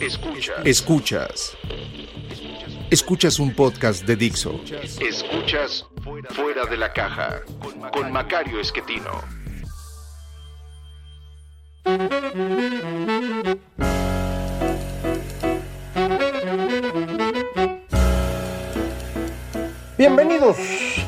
Escuchas. Escuchas. Escuchas un podcast de Dixo. Escuchas Fuera de la Caja con Macario Esquetino. Bienvenidos,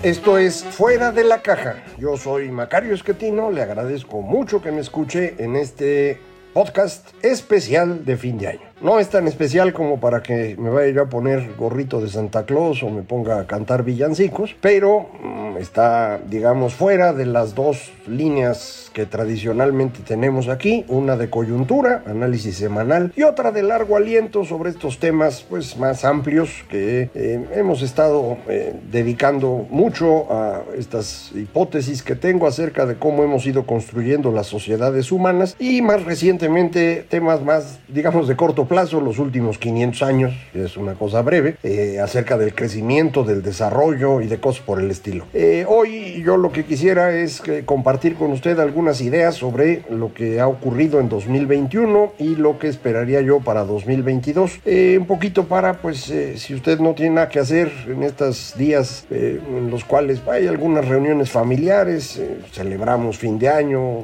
esto es Fuera de la Caja. Yo soy Macario Esquetino, le agradezco mucho que me escuche en este podcast especial de fin de año. No es tan especial como para que me vaya a poner gorrito de Santa Claus o me ponga a cantar villancicos, pero mm, está, digamos, fuera de las dos líneas que tradicionalmente tenemos aquí, una de coyuntura, análisis semanal, y otra de largo aliento sobre estos temas pues más amplios que eh, hemos estado eh, dedicando mucho a estas hipótesis que tengo acerca de cómo hemos ido construyendo las sociedades humanas y más recientemente temas más, digamos, de corto plazo, los últimos 500 años, es una cosa breve, eh, acerca del crecimiento, del desarrollo y de cosas por el estilo. hoy yo lo que quisiera es compartir con usted algunos unas ideas sobre lo que ha ocurrido en 2021 y lo que esperaría yo para 2022. Eh, un poquito para, pues, eh, si usted no tiene nada que hacer en estos días eh, en los cuales hay algunas reuniones familiares, celebramos fin de año,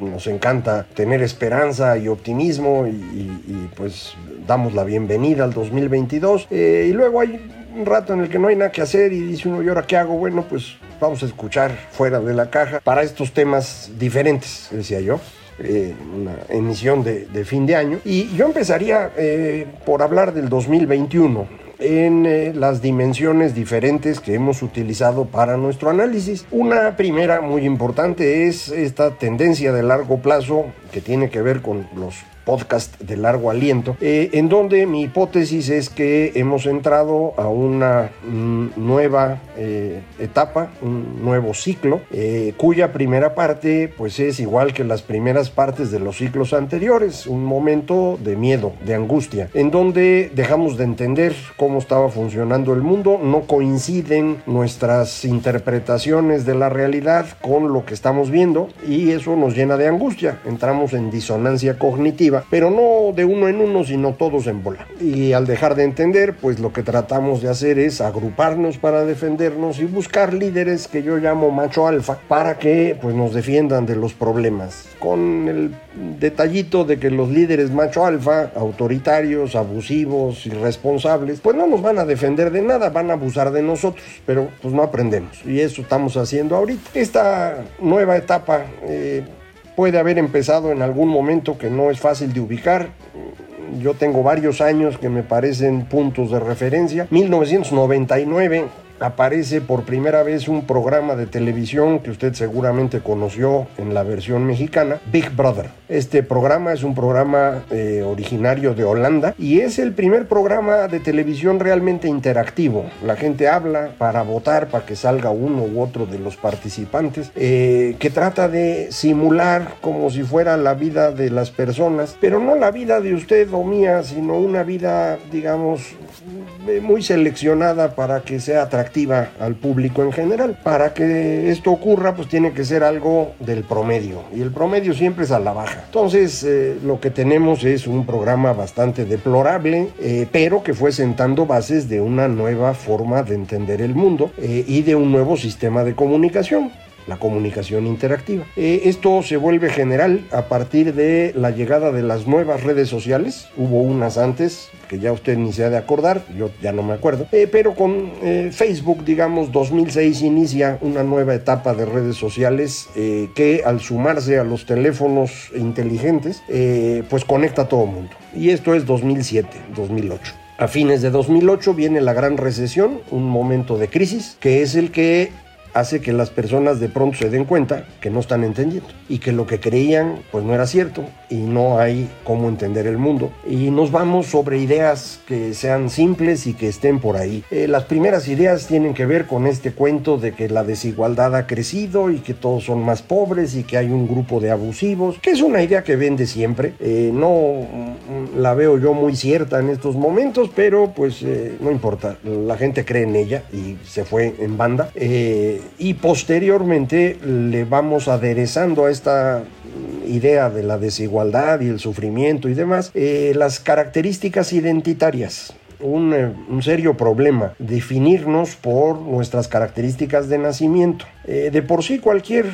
nos encanta tener esperanza y optimismo y, pues damos la bienvenida al 2022. y luego hay un rato en el que no hay nada que hacer y dice uno, ¿y ahora qué hago? Bueno, pues vamos a escuchar fuera de la caja para estos temas diferentes, decía yo. Eh, una emisión de, fin de año. Y yo empezaría eh, por hablar del 2021 en eh, las dimensiones diferentes que hemos utilizado para nuestro análisis. Una primera muy importante es esta tendencia de largo plazo que tiene que ver con los podcast de largo aliento, eh, en donde mi hipótesis es que hemos entrado a una mm, nueva eh, etapa, un nuevo ciclo, eh, cuya primera parte pues es igual que las primeras partes de los ciclos anteriores, un momento de miedo, de angustia, en donde dejamos de entender cómo estaba funcionando el mundo, no coinciden nuestras interpretaciones de la realidad con lo que estamos viendo y eso nos llena de angustia, entramos en disonancia cognitiva pero no de uno en uno, sino todos en bola. Y al dejar de entender, pues lo que tratamos de hacer es agruparnos para defendernos y buscar líderes que yo llamo macho alfa para que pues nos defiendan de los problemas. Con el detallito de que los líderes macho alfa, autoritarios, abusivos, irresponsables, pues no nos van a defender de nada, van a abusar de nosotros, pero pues no aprendemos. Y eso estamos haciendo ahorita. Esta nueva etapa... Eh, puede haber empezado en algún momento que no es fácil de ubicar. Yo tengo varios años que me parecen puntos de referencia. 1999 aparece por primera vez un programa de televisión que usted seguramente conoció en la versión mexicana, Big Brother. Este programa es un programa eh, originario de Holanda y es el primer programa de televisión realmente interactivo. La gente habla para votar, para que salga uno u otro de los participantes, eh, que trata de simular como si fuera la vida de las personas, pero no la vida de usted o mía, sino una vida, digamos, eh, muy seleccionada para que sea atractiva al público en general. Para que esto ocurra, pues tiene que ser algo del promedio. Y el promedio siempre es a la baja. Entonces, eh, lo que tenemos es un programa bastante deplorable, eh, pero que fue sentando bases de una nueva forma de entender el mundo eh, y de un nuevo sistema de comunicación la comunicación interactiva. Eh, esto se vuelve general a partir de la llegada de las nuevas redes sociales. Hubo unas antes que ya usted ni se ha de acordar, yo ya no me acuerdo, eh, pero con eh, Facebook, digamos, 2006 inicia una nueva etapa de redes sociales que al sumarse a los teléfonos inteligentes, pues conecta a todo el mundo. Y esto es 2007, 2008. A fines de 2008 viene la gran recesión, un momento de crisis, que es el que hace que las personas de pronto se den cuenta que no están entendiendo y que lo que creían pues no era cierto y no hay cómo entender el mundo. Y nos vamos sobre ideas que sean simples y que estén por ahí. Eh, las primeras ideas tienen que ver con este cuento de que la desigualdad ha crecido y que todos son más pobres y que hay un grupo de abusivos, que es una idea que vende siempre. Eh, no mm, la veo yo muy cierta en estos momentos, pero pues eh, no importa. La gente cree en ella y se fue en banda. Y posteriormente le vamos aderezando a esta idea de la desigualdad y el sufrimiento y demás, eh, las características identitarias. Un, eh, un, serio problema, definirnos por nuestras características de nacimiento. Eh, de por sí cualquier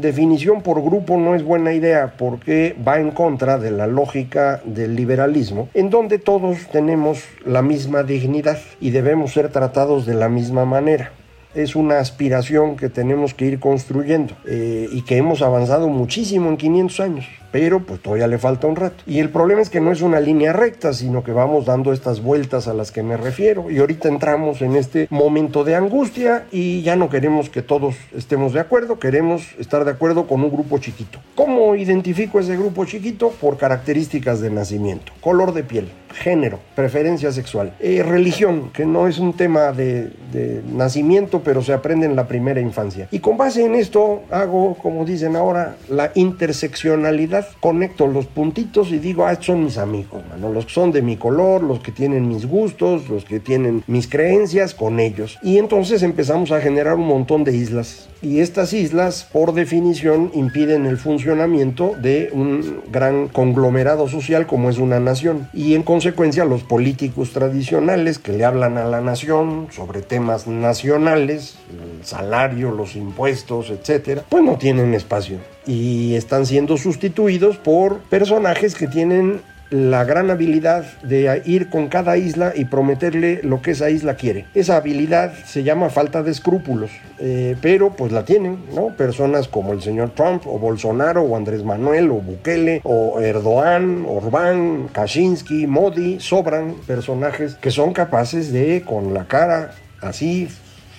definición por grupo no es buena idea porque va en contra de la lógica del liberalismo, en donde todos tenemos la misma dignidad y debemos ser tratados de la misma manera es una aspiración que tenemos que ir construyendo eh, y que hemos avanzado muchísimo en 500 años pero pues todavía le falta un rato. Y el problema es que no es una línea recta, sino que vamos dando estas vueltas a las que me refiero. Y ahorita entramos en este momento de angustia y ya no queremos que todos estemos de acuerdo, queremos estar de acuerdo con un grupo chiquito. ¿Cómo identifico ese grupo chiquito? Por características de nacimiento, color de piel, género, preferencia sexual, eh, religión, que no es un tema de, de nacimiento, pero se aprende en la primera infancia. Y con base en esto hago, como dicen ahora, la interseccionalidad conecto los puntitos y digo, ah, son mis amigos, los que son de mi color, los que tienen mis gustos, los que tienen mis creencias, con ellos. Y entonces empezamos a generar un montón de islas. Y estas islas, por definición, impiden el funcionamiento de un gran conglomerado social como es una nación. Y en consecuencia, los políticos tradicionales que le hablan a la nación sobre temas nacionales, el salario, los impuestos, etcétera, pues no tienen espacio y están siendo sustituidos por personajes que tienen la gran habilidad de ir con cada isla y prometerle lo que esa isla quiere. Esa habilidad se llama falta de escrúpulos, eh, pero pues la tienen, ¿no? Personas como el señor Trump o Bolsonaro o Andrés Manuel o Bukele o Erdogan, Orbán, Kaczynski, Modi, sobran personajes que son capaces de con la cara así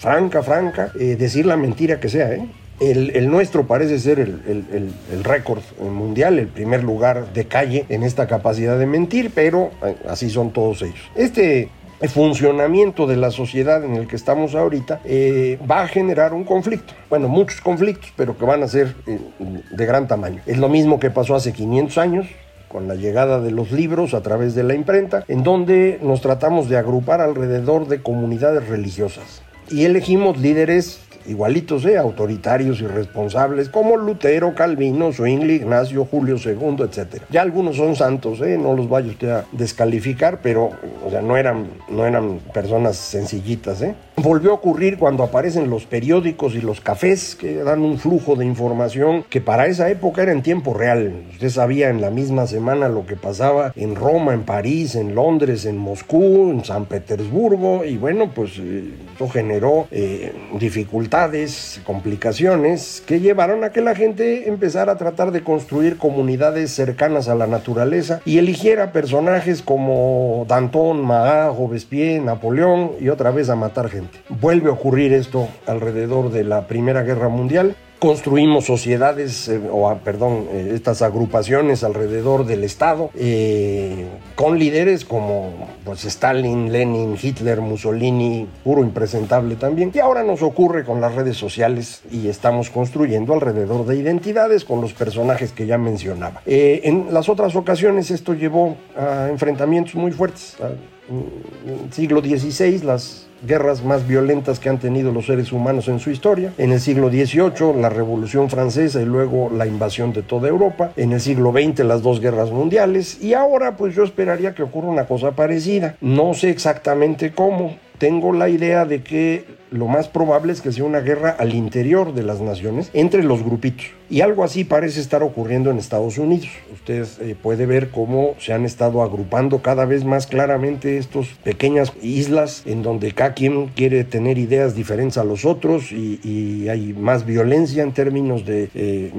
franca, franca, eh, decir la mentira que sea, ¿eh? El, nuestro parece ser el, récord mundial, el primer lugar de calle en esta capacidad de mentir, pero eh, así son todos ellos. Este funcionamiento de la sociedad en el que estamos ahorita va a generar un conflicto. Bueno, muchos conflictos, pero que van a ser de gran tamaño. Es lo mismo que pasó hace 500 años con la llegada de los libros a través de la imprenta, en donde nos tratamos de agrupar alrededor de comunidades religiosas. Y elegimos líderes igualitos, ¿eh? autoritarios y responsables, como Lutero, Calvino, Zwingli, Ignacio, Julio II, etc. Ya algunos son santos, ¿eh? no los vaya usted a descalificar, pero o sea, no, eran, no eran personas sencillitas. ¿eh? Volvió a ocurrir cuando aparecen los periódicos y los cafés que dan un flujo de información que para esa época era en tiempo real. Usted sabía en la misma semana lo que pasaba en Roma, en París, en Londres, en Moscú, en San Petersburgo y bueno, pues eh, eso generó eh, dificultades complicaciones que llevaron a que la gente empezara a tratar de construir comunidades cercanas a la naturaleza y eligiera personajes como Danton, Marat, Robespierre, Napoleón y otra vez a matar gente. Vuelve a ocurrir esto alrededor de la Primera Guerra Mundial construimos sociedades, eh, o ah, perdón, eh, estas agrupaciones alrededor del Estado, eh, con líderes como pues, Stalin, Lenin, Hitler, Mussolini, puro impresentable también. Y ahora nos ocurre con las redes sociales y estamos construyendo alrededor de identidades con los personajes que ya mencionaba. en las otras ocasiones esto llevó a enfrentamientos muy fuertes. En el siglo XVI las guerras más violentas que han tenido los seres humanos en su historia. En el siglo XVIII, la Revolución Francesa y luego la invasión de toda Europa. En el siglo XX, las dos guerras mundiales. Y ahora, pues yo esperaría que ocurra una cosa parecida. No sé exactamente cómo. Tengo la idea de que lo más probable es que sea una guerra al interior de las naciones entre los grupitos. Y algo así parece estar ocurriendo en Estados Unidos. Usted eh, puede ver cómo se han estado agrupando cada vez más claramente estas pequeñas islas en donde cada quien quiere tener ideas diferentes a los otros y, hay más violencia en términos de... Eh,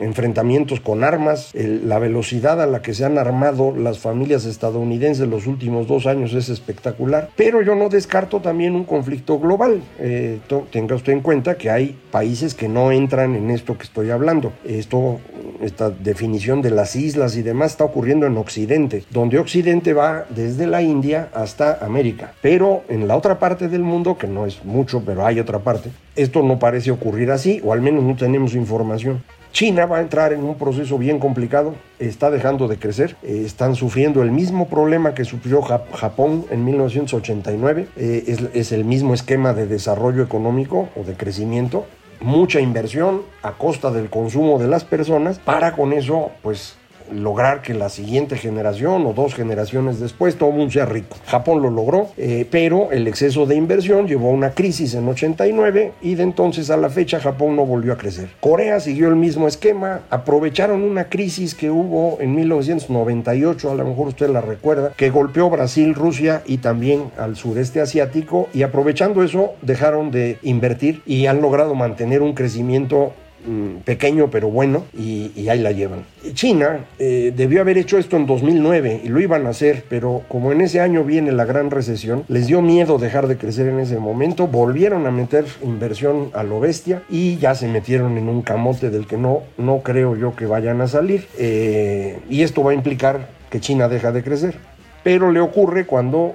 enfrentamientos con armas. la velocidad a la que se han armado las familias estadounidenses los últimos dos años es espectacular. Pero yo no descarto también un conflicto global. Eh, tenga usted en cuenta que hay países que no entran en esto que estoy hablando. Esto, esta definición de las islas y demás está ocurriendo en Occidente, donde Occidente va desde la India hasta América. Pero en la otra parte del mundo, que no es mucho, pero hay otra parte, esto no parece ocurrir así, o al menos no tenemos información. China va a entrar en un proceso bien complicado, está dejando de crecer, eh, están sufriendo el mismo problema que sufrió Japón en 1989, eh, es, es el mismo esquema de desarrollo económico o de crecimiento, mucha inversión a costa del consumo de las personas para con eso pues lograr que la siguiente generación o dos generaciones después todo mundo sea rico. Japón lo logró, eh, pero el exceso de inversión llevó a una crisis en 89 y de entonces a la fecha Japón no volvió a crecer. Corea siguió el mismo esquema, aprovecharon una crisis que hubo en 1998, a lo mejor usted la recuerda, que golpeó Brasil, Rusia y también al sureste asiático y aprovechando eso dejaron de invertir y han logrado mantener un crecimiento Mm, pequeño pero bueno y, ahí la llevan. China eh, debió haber hecho esto en 2009 y lo iban a hacer, pero como en ese año viene la gran recesión, les dio miedo dejar de crecer en ese momento, volvieron a meter inversión a lo bestia y ya se metieron en un camote del que no, no creo yo que vayan a salir. Eh, y esto va a implicar que China deja de crecer. Pero le ocurre cuando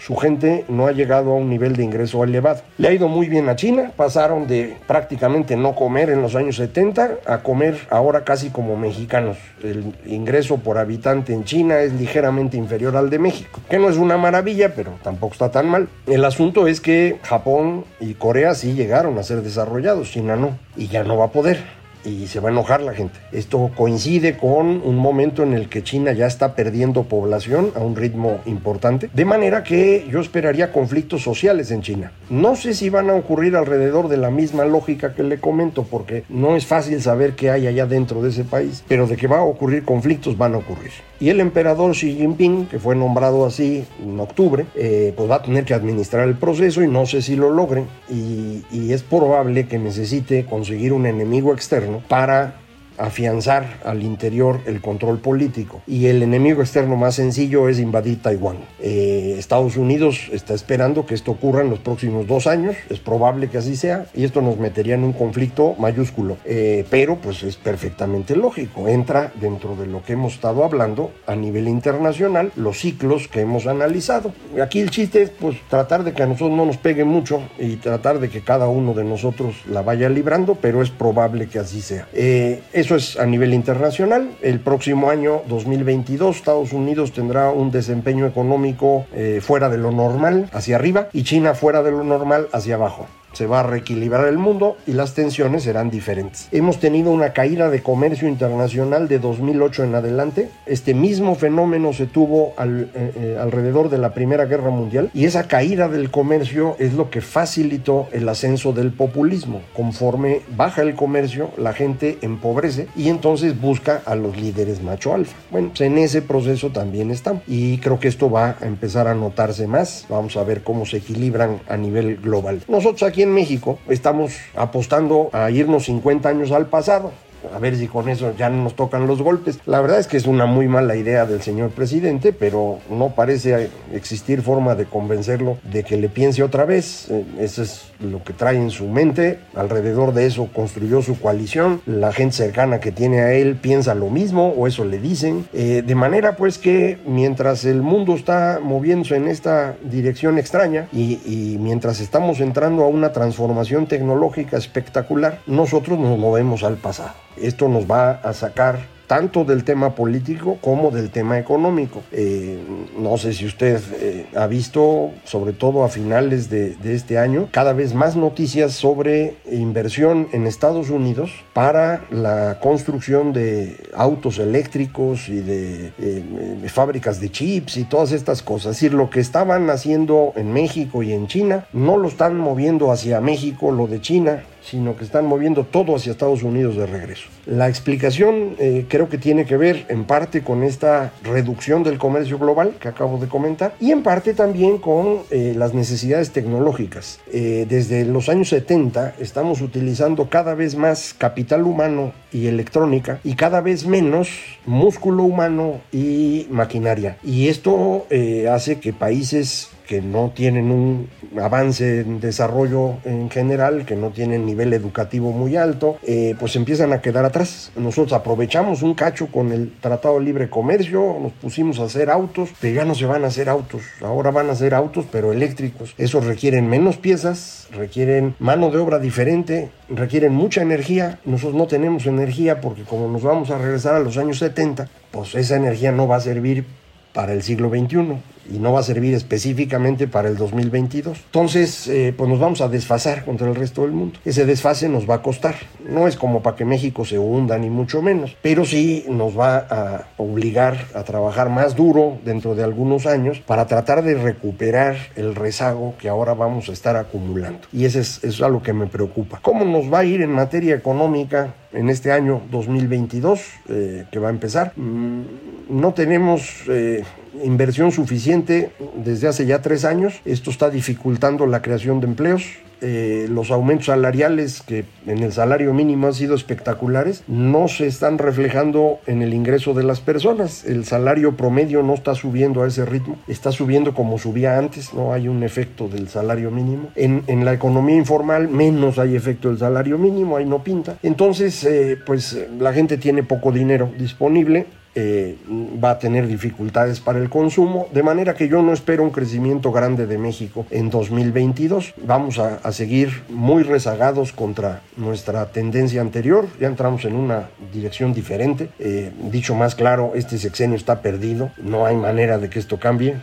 su gente no ha llegado a un nivel de ingreso elevado. Le ha ido muy bien a China, pasaron de prácticamente no comer en los años 70 a comer ahora casi como mexicanos. El ingreso por habitante en China es ligeramente inferior al de México, que no es una maravilla, pero tampoco está tan mal. El asunto es que Japón y Corea sí llegaron a ser desarrollados, China no, y ya no va a poder y se va a enojar la gente. Esto coincide con un momento en el que China ya está perdiendo población a un ritmo importante, de manera que yo esperaría conflictos sociales en China. No sé si van a ocurrir alrededor de la misma lógica que le comento, porque no es fácil saber qué hay allá dentro de ese país, pero de que va a ocurrir conflictos van a ocurrir. Y el emperador Xi Jinping, que fue nombrado así en octubre, eh, pues va a tener que administrar el proceso y no sé si lo logren. Y, y es probable que necesite conseguir un enemigo externo para afianzar al interior el control político. Y el enemigo externo más sencillo es invadir Taiwán. Eh, Estados Unidos está esperando que esto ocurra en los próximos dos años, es probable que así sea, y esto nos metería en un conflicto mayúsculo. Eh, pero pues es perfectamente lógico, entra dentro de lo que hemos estado hablando a nivel internacional, los ciclos que hemos analizado. Aquí el chiste es pues tratar de que a nosotros no nos pegue mucho y tratar de que cada uno de nosotros la vaya librando, pero es probable que así sea. Eh, eso es a nivel internacional. El próximo año 2022 Estados Unidos tendrá un desempeño económico eh, fuera de lo normal, hacia arriba, y China fuera de lo normal, hacia abajo se va a reequilibrar el mundo y las tensiones serán diferentes. Hemos tenido una caída de comercio internacional de 2008 en adelante. Este mismo fenómeno se tuvo eh, eh, alrededor de la Primera Guerra Mundial y esa caída del comercio es lo que facilitó el ascenso del populismo. Conforme baja el comercio, la gente empobrece y entonces busca a los líderes macho alfa. Bueno, pues en ese proceso también estamos y creo que esto va a empezar a notarse más. Vamos a ver cómo se equilibran a nivel global. Nosotros aquí en México estamos apostando a irnos 50 años al pasado a ver si con eso ya no nos tocan los golpes. La verdad es que es una muy mala idea del señor presidente, pero no parece existir forma de convencerlo de que le piense otra vez. Eh, eso es lo que trae en su mente. Alrededor de eso construyó su coalición. La gente cercana que tiene a él piensa lo mismo o eso le dicen. Eh, de manera pues que mientras el mundo está moviéndose en esta dirección extraña y, y mientras estamos entrando a una transformación tecnológica espectacular, nosotros nos movemos al pasado. Esto nos va a sacar tanto del tema político como del tema económico. Eh, no sé si usted eh, ha visto, sobre todo a finales de, este año, cada vez más noticias sobre inversión en Estados Unidos para la construcción de autos eléctricos y de, eh, fábricas de chips y todas estas cosas. Es decir, lo que estaban haciendo en México y en China, no lo están moviendo hacia México, lo de China, sino que están moviendo todo hacia Estados Unidos de regreso. La explicación eh, creo que tiene que ver en parte con esta reducción del comercio global que acabo de comentar y en parte también con eh, las necesidades tecnológicas. Eh, desde los años 70 estamos utilizando cada vez más capital humano y electrónica y cada vez menos músculo humano y maquinaria. Y esto hace que países que no tienen un avance en desarrollo en general, que no tienen nivel educativo muy alto, eh, pues empiezan a quedar atrás. Nosotros aprovechamos un cacho con el Tratado de Libre Comercio, nos pusimos a hacer autos, pero ya no se van a hacer autos, ahora van a ser autos pero eléctricos. Esos requieren menos piezas, requieren mano de obra diferente, requieren mucha energía. Nosotros no tenemos energía porque como nos vamos a regresar a los años 70, pues esa energía no va a servir para el siglo XXI y no va a servir específicamente para el 2022. Entonces, eh, pues nos vamos a desfasar contra el resto del mundo. Ese desfase nos va a costar. No es como para que México se hunda, ni mucho menos, pero sí nos va a obligar a trabajar más duro dentro de algunos años para tratar de recuperar el rezago que ahora vamos a estar acumulando. Y ese es, eso es algo que me preocupa. ¿Cómo nos va a ir en materia económica en este año 2022 eh, que va a empezar? Mm, no tenemos eh, inversión suficiente desde hace ya tres años. Esto está dificultando la creación de empleos. Eh, los aumentos salariales que en el salario mínimo han sido espectaculares no se están reflejando en el ingreso de las personas. El salario promedio no está subiendo a ese ritmo, está subiendo como subía antes, no hay un efecto del salario mínimo. En, en la economía informal menos hay efecto del salario mínimo, ahí no pinta. Entonces, eh, pues la gente tiene poco dinero disponible eh, va a tener dificultades para el consumo, de manera que yo no espero un crecimiento grande de México en 2022. Vamos a, seguir muy rezagados contra nuestra tendencia anterior, ya entramos en una dirección diferente. Eh, dicho más claro, este sexenio está perdido, no hay manera de que esto cambie.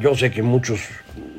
Yo sé que muchos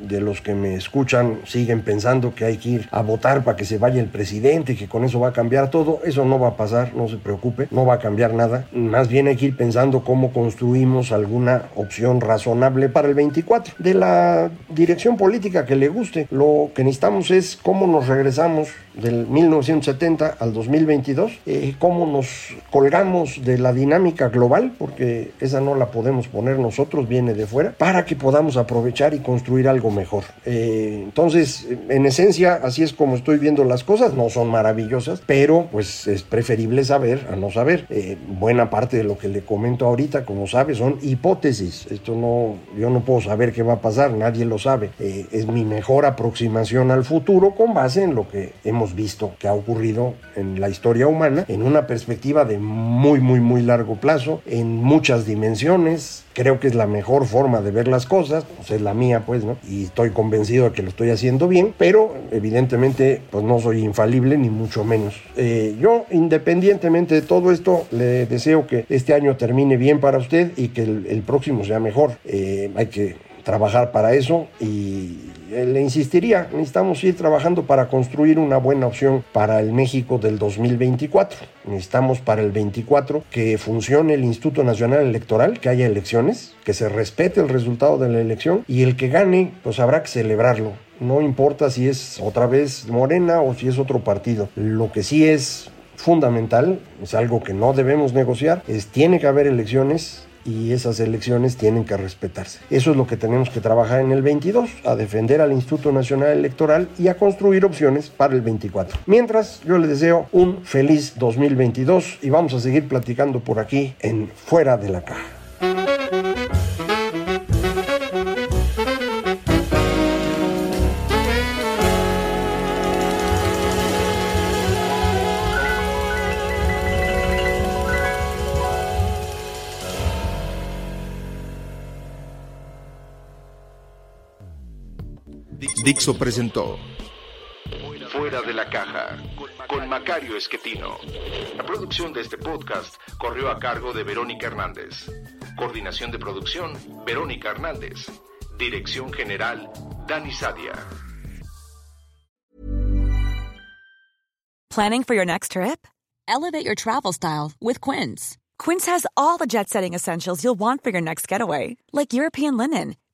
de los que me escuchan siguen pensando que hay que ir a votar para que se vaya el presidente y que con eso va a cambiar todo. Eso no va a pasar, no se preocupe, no va a cambiar nada. Más bien hay que ir pensando cómo construimos alguna opción razonable para el 24. De la dirección política que le guste, lo que necesitamos es cómo nos regresamos del 1970 al 2022, eh, cómo nos colgamos de la dinámica global, porque esa no la podemos poner nosotros, viene de fuera, para que podamos aprovechar y construir algo mejor. Eh, entonces, en esencia, así es como estoy viendo las cosas, no son maravillosas, pero pues es preferible saber a no saber. Eh, buena parte de lo que le comento ahorita, como sabe, son hipótesis. Esto no, yo no puedo saber qué va a pasar, nadie lo sabe. Eh, es mi mejor aproximación al futuro con base en lo que hemos visto que ha ocurrido en la historia humana, en una perspectiva de muy, muy, muy largo plazo, en muchas dimensiones, creo que es la mejor forma de ver las cosas, pues es la mía, pues, ¿no? Y estoy convencido de que lo estoy haciendo bien, pero evidentemente, pues no soy infalible, ni mucho menos. Eh, yo, independientemente de todo esto, le deseo que este año termine bien para usted y que el, próximo sea mejor. Eh, hay que trabajar para eso y le insistiría, necesitamos ir trabajando para construir una buena opción para el México del 2024. Necesitamos para el 24 que funcione el Instituto Nacional Electoral, que haya elecciones, que se respete el resultado de la elección y el que gane, pues habrá que celebrarlo. No importa si es otra vez Morena o si es otro partido. Lo que sí es fundamental, es algo que no debemos negociar, es tiene que haber elecciones y esas elecciones tienen que respetarse. Eso es lo que tenemos que trabajar en el 22, a defender al Instituto Nacional Electoral y a construir opciones para el 24. Mientras, yo le deseo un feliz 2022 y vamos a seguir platicando por aquí en Fuera de la Caja. Dixo presentó Fuera de la caja con Macario Esquetino. La producción de este podcast corrió a cargo de Verónica Hernández. Coordinación de producción, Verónica Hernández. Dirección General, Dani Sadia. Planning for your next trip? Elevate your travel style with Quince. Quince has all the jet setting essentials you'll want for your next getaway, like European linen,